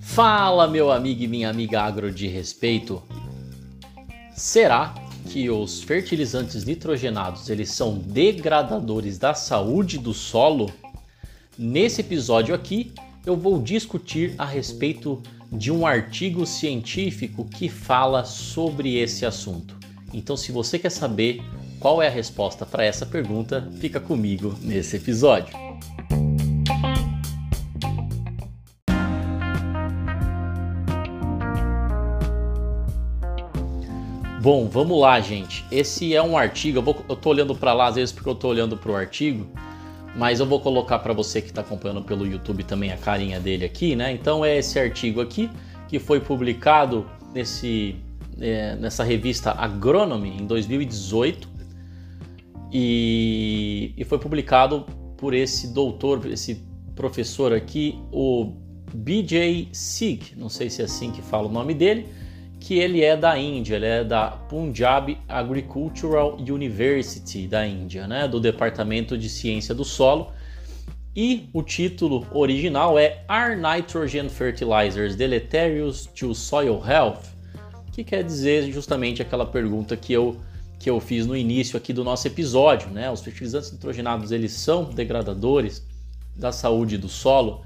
Fala, meu amigo e minha amiga agro de respeito. Será que os fertilizantes nitrogenados eles são degradadores da saúde do solo? Nesse episódio aqui, eu vou discutir a respeito de um artigo científico que fala sobre esse assunto. Então, se você quer saber qual é a resposta para essa pergunta, fica comigo nesse episódio. Bom, vamos lá, gente. Esse é um artigo. Eu, vou, eu tô olhando para lá às vezes porque eu tô olhando para o artigo, mas eu vou colocar para você que está acompanhando pelo YouTube também a carinha dele aqui, né? Então é esse artigo aqui que foi publicado nesse, é, nessa revista Agronomy em 2018 e, e foi publicado por esse doutor, esse professor aqui, o BJ Sig, não sei se é assim que fala o nome dele que ele é da Índia, ele é da Punjab Agricultural University da Índia, né, do Departamento de Ciência do Solo. E o título original é Are Nitrogen Fertilizers Deleterious to Soil Health? Que quer dizer justamente aquela pergunta que eu, que eu fiz no início aqui do nosso episódio, né? Os fertilizantes nitrogenados eles são degradadores da saúde do solo?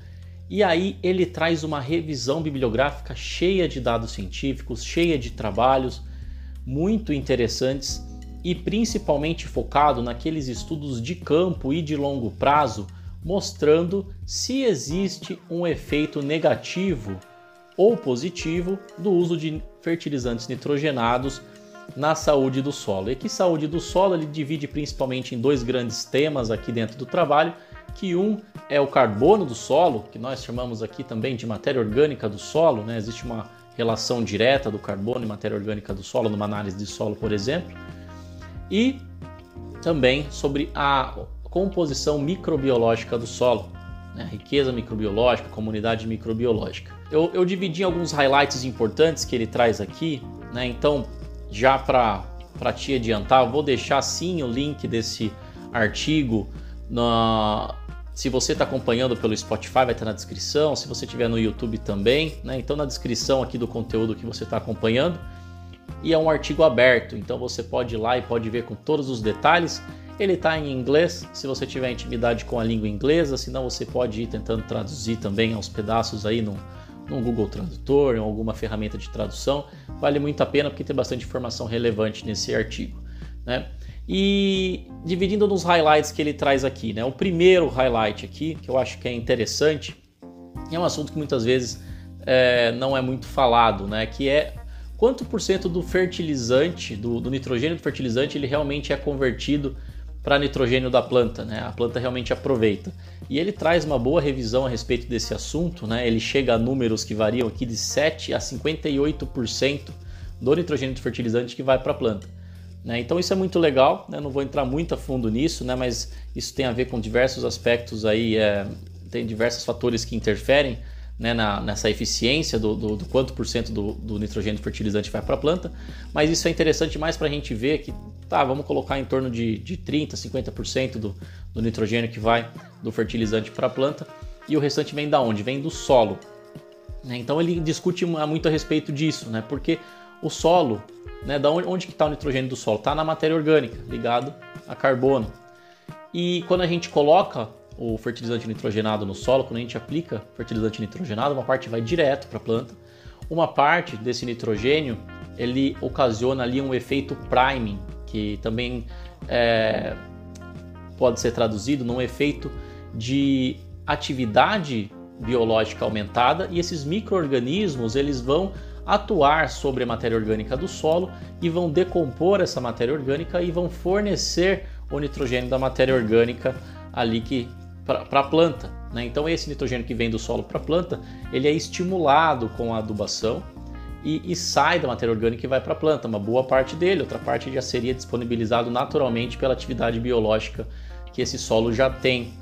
E aí ele traz uma revisão bibliográfica cheia de dados científicos, cheia de trabalhos muito interessantes e principalmente focado naqueles estudos de campo e de longo prazo, mostrando se existe um efeito negativo ou positivo do uso de fertilizantes nitrogenados na saúde do solo. E que saúde do solo ele divide principalmente em dois grandes temas aqui dentro do trabalho, que um é o carbono do solo, que nós chamamos aqui também de matéria orgânica do solo, né? existe uma relação direta do carbono e matéria orgânica do solo numa análise de solo, por exemplo, e também sobre a composição microbiológica do solo, né? riqueza microbiológica, comunidade microbiológica. Eu, eu dividi alguns highlights importantes que ele traz aqui, né? então já para te adiantar, eu vou deixar sim o link desse artigo na, se você está acompanhando pelo Spotify, vai estar na descrição. Se você estiver no YouTube também, né? Então na descrição aqui do conteúdo que você está acompanhando. E é um artigo aberto, então você pode ir lá e pode ver com todos os detalhes. Ele está em inglês, se você tiver intimidade com a língua inglesa, senão você pode ir tentando traduzir também aos pedaços aí no, no Google Tradutor, em alguma ferramenta de tradução. Vale muito a pena porque tem bastante informação relevante nesse artigo. Né? E dividindo nos highlights que ele traz aqui, né? O primeiro highlight aqui, que eu acho que é interessante, é um assunto que muitas vezes é, não é muito falado, né? Que é quanto por cento do fertilizante, do, do nitrogênio do fertilizante, ele realmente é convertido para nitrogênio da planta, né? A planta realmente aproveita. E ele traz uma boa revisão a respeito desse assunto, né? Ele chega a números que variam aqui de 7 a 58% do nitrogênio do fertilizante que vai para a planta. Né? Então isso é muito legal, né? não vou entrar muito a fundo nisso, né? mas isso tem a ver com diversos aspectos aí, é, tem diversos fatores que interferem né, na, nessa eficiência do, do, do, quanto por cento do, do nitrogênio fertilizante vai para a planta, mas isso é interessante mais para a gente ver que, tá, vamos colocar em torno de, de 30%, 50% do, do nitrogênio que vai do fertilizante para a planta, e o restante vem da onde? Vem do solo. Né? Então ele discute muito a respeito disso, né? porque o solo né? Da onde, onde que está o nitrogênio do solo? Está na matéria orgânica, ligado a carbono. E quando a gente coloca o fertilizante nitrogenado no solo, quando a gente aplica fertilizante nitrogenado, uma parte vai direto para a planta, uma parte desse nitrogênio ele ocasiona ali um efeito priming, que também é, pode ser traduzido num efeito de atividade biológica aumentada e esses micro-organismos eles vão atuar sobre a matéria orgânica do solo e vão decompor essa matéria orgânica e vão fornecer o nitrogênio da matéria orgânica ali que para a planta. Né? Então esse nitrogênio que vem do solo para a planta, ele é estimulado com a adubação e, e sai da matéria orgânica e vai para a planta. Uma boa parte dele, outra parte já seria disponibilizado naturalmente pela atividade biológica que esse solo já tem.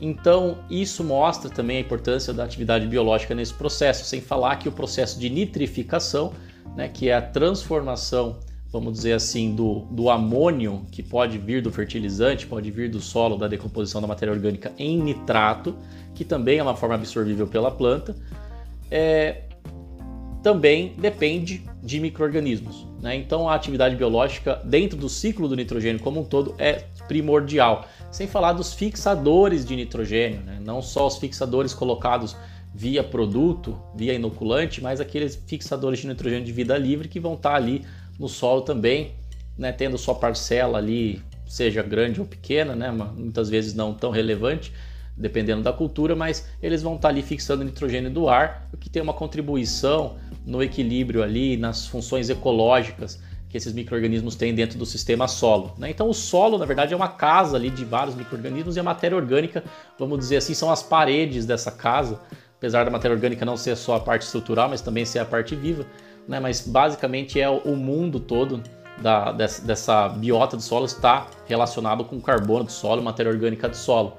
Então, isso mostra também a importância da atividade biológica nesse processo, sem falar que o processo de nitrificação, né, que é a transformação vamos dizer assim, do, do amônio que pode vir do fertilizante, pode vir do solo, da decomposição da matéria orgânica em nitrato, que também é uma forma absorvível pela planta, é, também depende de micro-organismos. Né? Então a atividade biológica dentro do ciclo do nitrogênio como um todo é primordial. Sem falar dos fixadores de nitrogênio, né? não só os fixadores colocados via produto, via inoculante, mas aqueles fixadores de nitrogênio de vida livre que vão estar ali no solo também, né, tendo sua parcela ali, seja grande ou pequena, né, muitas vezes não tão relevante, dependendo da cultura, mas eles vão estar ali fixando nitrogênio do ar, o que tem uma contribuição no equilíbrio ali, nas funções ecológicas que esses micro-organismos têm dentro do sistema solo. Né? Então o solo, na verdade, é uma casa ali de vários micro-organismos e a matéria orgânica, vamos dizer assim, são as paredes dessa casa, apesar da matéria orgânica não ser só a parte estrutural, mas também ser a parte viva né? mas basicamente é o mundo todo da, dessa, dessa biota do solo está relacionado com o carbono do solo, matéria orgânica do solo.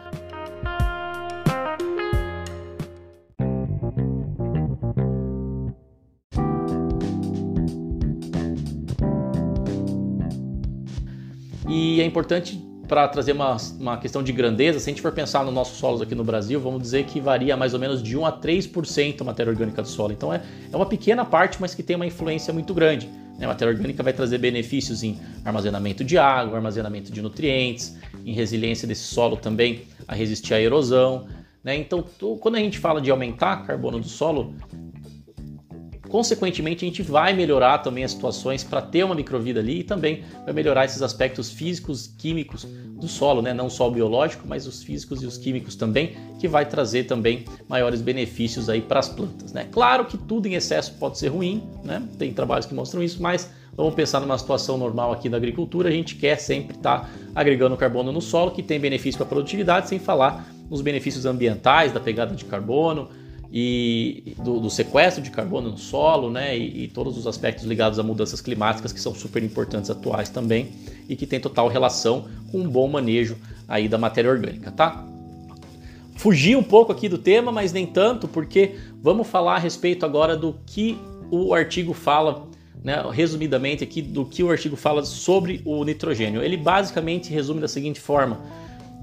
Importante para trazer uma, uma questão de grandeza, se a gente for pensar nos nossos solos aqui no Brasil, vamos dizer que varia mais ou menos de 1 a 3% a matéria orgânica do solo. Então é, é uma pequena parte, mas que tem uma influência muito grande. Né? A matéria orgânica vai trazer benefícios em armazenamento de água, armazenamento de nutrientes, em resiliência desse solo também a resistir à erosão. Né? Então, quando a gente fala de aumentar carbono do solo, Consequentemente, a gente vai melhorar também as situações para ter uma microvida ali e também vai melhorar esses aspectos físicos, químicos do solo, né? não só o biológico, mas os físicos e os químicos também, que vai trazer também maiores benefícios aí para as plantas. Né? Claro que tudo em excesso pode ser ruim, né? tem trabalhos que mostram isso, mas vamos pensar numa situação normal aqui da agricultura, a gente quer sempre estar tá agregando carbono no solo, que tem benefício para a produtividade, sem falar nos benefícios ambientais da pegada de carbono, e do, do, sequestro de carbono no solo, né, e, e, todos os aspectos ligados a mudanças climáticas que são super importantes atuais também e que tem total relação com um bom manejo aí da matéria orgânica, tá? Fugi um pouco aqui do tema, mas nem tanto, porque vamos falar a respeito agora do que o artigo fala, né, resumidamente aqui do que o artigo fala sobre o nitrogênio. Ele basicamente resume da seguinte forma: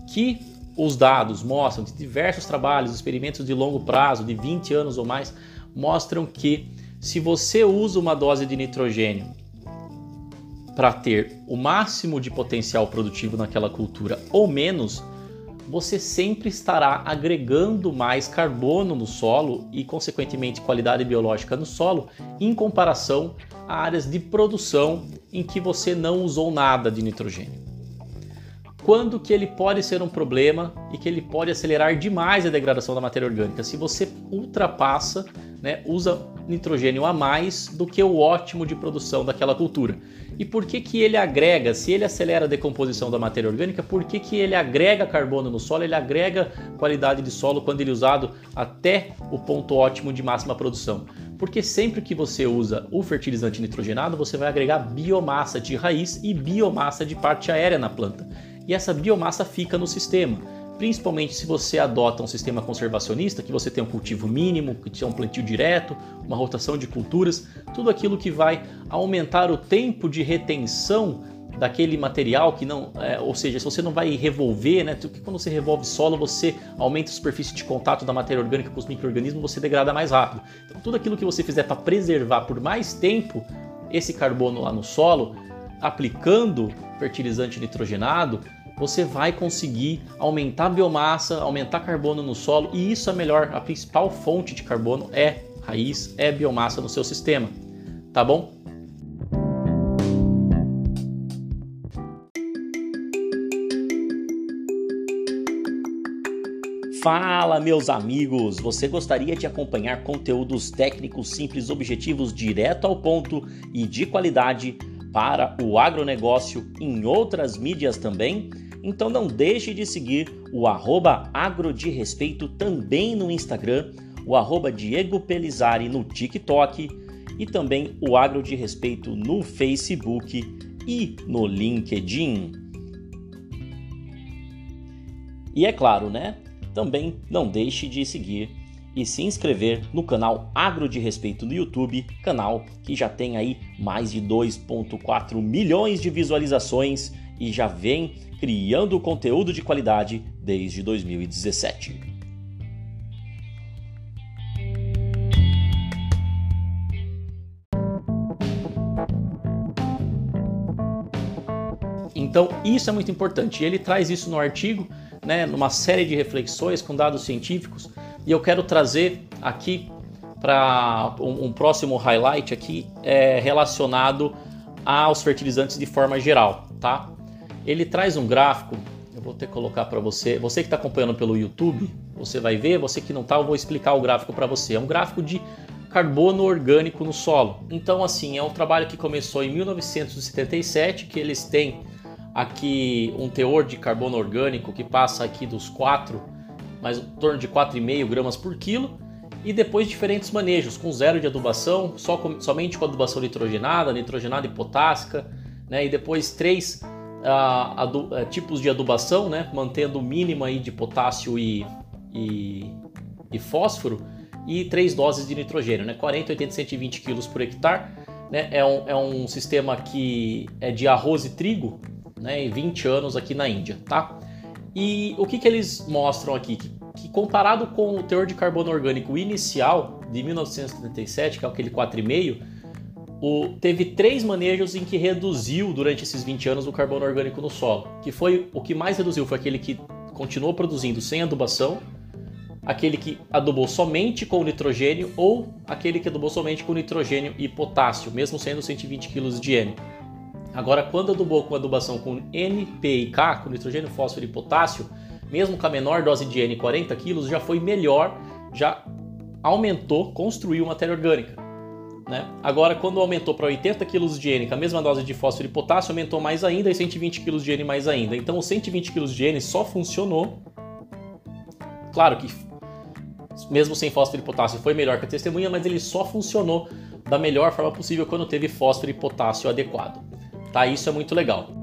que os dados mostram de diversos trabalhos, experimentos de longo prazo, de 20 anos ou mais, mostram que se você usa uma dose de nitrogênio para ter o máximo de potencial produtivo naquela cultura ou menos, você sempre estará agregando mais carbono no solo e, consequentemente, qualidade biológica no solo em comparação a áreas de produção em que você não usou nada de nitrogênio quando que ele pode ser um problema e que ele pode acelerar demais a degradação da matéria orgânica. Se você ultrapassa, né, usa nitrogênio a mais do que o ótimo de produção daquela cultura. E por que, que ele agrega, se ele acelera a decomposição da matéria orgânica, por que, que ele agrega carbono no solo, ele agrega qualidade de solo quando ele é usado até o ponto ótimo de máxima produção? Porque sempre que você usa o fertilizante nitrogenado, você vai agregar biomassa de raiz e biomassa de parte aérea na planta e essa biomassa fica no sistema. Principalmente se você adota um sistema conservacionista, que você tem um cultivo mínimo, que tem um plantio direto, uma rotação de culturas, tudo aquilo que vai aumentar o tempo de retenção daquele material que não, é, ou seja, se você não vai revolver, né? Porque quando você revolve solo, você aumenta a superfície de contato da matéria orgânica com os micro-organismos, você degrada mais rápido. Então, tudo aquilo que você fizer para preservar por mais tempo esse carbono lá no solo, aplicando fertilizante nitrogenado, você vai conseguir aumentar a biomassa, aumentar carbono no solo e isso é melhor. A principal fonte de carbono é raiz, é biomassa no seu sistema, tá bom? Fala, meus amigos! Você gostaria de acompanhar conteúdos técnicos simples, objetivos, direto ao ponto e de qualidade para o agronegócio em outras mídias também? Então não deixe de seguir o arroba Agro de Respeito também no Instagram, o arroba Diego Pelizari no TikTok e também o Agro de Respeito no Facebook e no LinkedIn. E é claro, né? Também não deixe de seguir e se inscrever no canal Agro de Respeito no YouTube, canal que já tem aí mais de 2.4 milhões de visualizações e já vem criando conteúdo de qualidade desde 2017. Então, isso é muito importante. Ele traz isso no artigo, né, numa série de reflexões com dados científicos, e eu quero trazer aqui para um, um, próximo highlight aqui é relacionado aos fertilizantes de forma geral, tá? Ele traz um gráfico, eu vou ter que colocar para você, você que está acompanhando pelo YouTube, você vai ver, você que não está, eu vou explicar o gráfico para você. É um gráfico de carbono orgânico no solo. Então, assim, é um trabalho que começou em 1977, que eles têm aqui um teor de carbono orgânico que passa aqui dos 4, mais em torno de 4,5 gramas por quilo, e depois diferentes manejos, com zero de adubação, só com, somente com adubação nitrogenada, nitrogenada e potássica, né, e depois três uh, adu, uh, tipos de adubação, né, mantendo o mínimo aí de potássio e, e, e, fósforo, e três doses de nitrogênio, né, 40, 80, 120 quilos por hectare. Né, é, um, é um sistema que é de arroz e trigo, né, em 20 anos aqui na Índia, tá? E o que, que eles mostram aqui? Que, que comparado com o teor de carbono orgânico inicial de 1977, que é aquele 4,5, o, teve três manejos em que reduziu durante esses 20 anos o carbono orgânico no solo. Que foi o que mais reduziu foi aquele que continuou produzindo sem adubação, aquele que adubou somente com nitrogênio ou aquele que adubou somente com nitrogênio e potássio, mesmo sendo 120 kg de N. Agora, quando adubou com adubação com N, P e K, com nitrogênio, fósforo e potássio, mesmo com a menor dose de N, 40 kg, já foi melhor, já aumentou, construiu matéria orgânica. Né? Agora, quando aumentou para 80 kg de N, com a mesma dose de fósforo e potássio, aumentou mais ainda e 120 kg de N mais ainda. Então, os 120 kg de N só funcionou. Claro que, mesmo sem fósforo e potássio, foi melhor que a testemunha, mas ele só funcionou da melhor forma possível quando teve fósforo e potássio adequado. Tá? Isso é muito legal.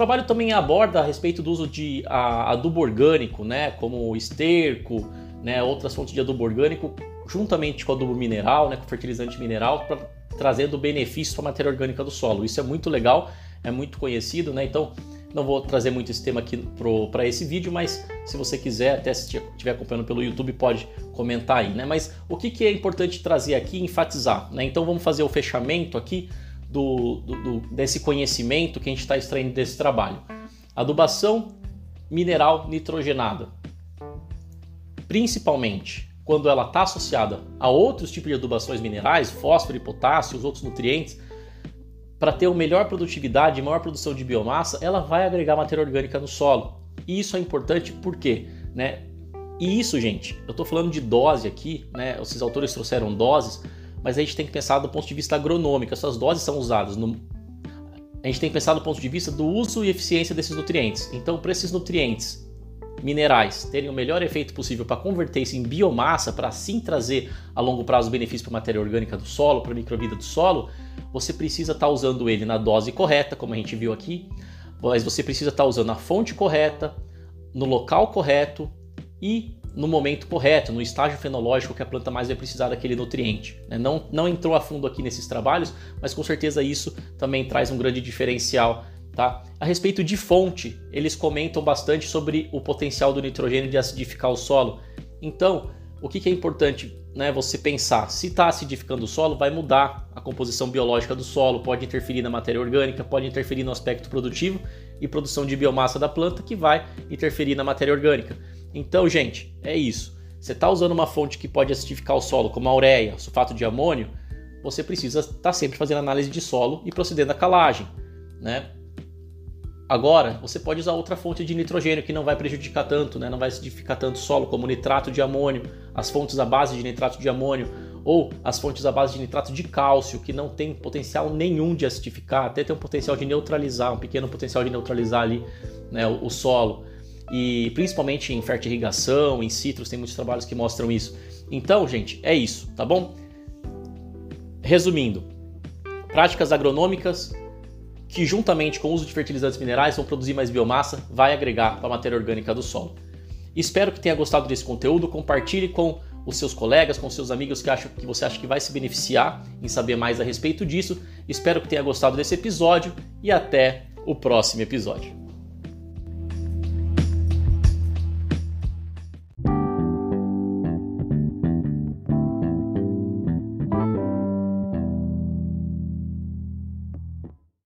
Trabalho também aborda a respeito do uso de a, adubo orgânico, né, como esterco, né, outras fontes de adubo orgânico, juntamente com adubo mineral, né, com fertilizante mineral, para trazendo benefício para a matéria orgânica do solo. Isso é muito legal é muito conhecido, né? Então não vou trazer muito esse tema aqui para esse vídeo, mas se você quiser, até se estiver acompanhando pelo YouTube, pode comentar aí, né? Mas o que, que é importante trazer aqui e enfatizar, né? Então vamos fazer o fechamento aqui do, do, desse conhecimento que a gente está extraindo desse trabalho. Adubação mineral nitrogenada, principalmente quando ela está associada a outros tipos de adubações minerais, fósforo e potássio, os outros nutrientes, para ter uma melhor produtividade e maior produção de biomassa, ela vai agregar matéria orgânica no solo. E isso é importante porque, né? E isso, gente, eu estou falando de dose aqui, né? Esses autores trouxeram doses, mas a gente tem que pensar do ponto de vista agronômico. Essas doses são usadas no. A gente tem que pensar do ponto de vista do uso e eficiência desses nutrientes. Então, para esses nutrientes minerais terem o melhor efeito possível para converter isso em biomassa, para assim trazer a longo prazo benefício para a matéria orgânica do solo, para a microvida do solo, você precisa estar tá usando ele na dose correta, como a gente viu aqui, mas você precisa estar tá usando a fonte correta, no local correto e no momento correto, no estágio fenológico que a planta mais vai precisar daquele nutriente. Né? Não, não entrou a fundo aqui nesses trabalhos, mas com certeza isso também traz um grande diferencial. Tá? A respeito de fonte, eles comentam bastante sobre o potencial do nitrogênio de acidificar o solo. Então, o que, que é importante né, você pensar? Se está acidificando o solo, vai mudar a composição biológica do solo, pode interferir na matéria orgânica, pode interferir no aspecto produtivo e produção de biomassa da planta, que vai interferir na matéria orgânica. Então, gente, é isso. Você está usando uma fonte que pode acidificar o solo, como a ureia, sulfato de amônio, você precisa estar tá sempre fazendo análise de solo e procedendo à calagem. Né? Agora, você pode usar outra fonte de nitrogênio que não vai prejudicar tanto, né? não vai acidificar tanto o solo, como nitrato de amônio, as fontes à base de nitrato de amônio, ou as fontes à base de nitrato de cálcio, que não tem potencial nenhum de acidificar, até tem um potencial de neutralizar, um pequeno potencial de neutralizar ali né, o, o solo. E principalmente em fertirrigação, em citros, tem muitos trabalhos que mostram isso. Então, gente, é isso, tá bom? Resumindo, práticas agronômicas que juntamente com o uso de fertilizantes minerais vão produzir mais biomassa, vai agregar para a matéria orgânica do solo. Espero que tenha gostado desse conteúdo, compartilhe com os seus colegas, com seus amigos que, acham, que você acha que vai se beneficiar em saber mais a respeito disso. Espero que tenha gostado desse episódio e até o próximo episódio.